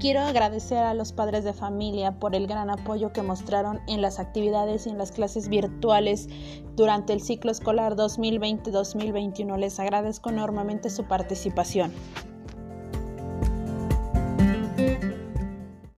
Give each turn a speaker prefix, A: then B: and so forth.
A: quiero agradecer a los padres de familia por el gran apoyo que mostraron en las actividades y en las clases virtuales durante el ciclo escolar 2020-2021. Les agradezco enormemente su participación.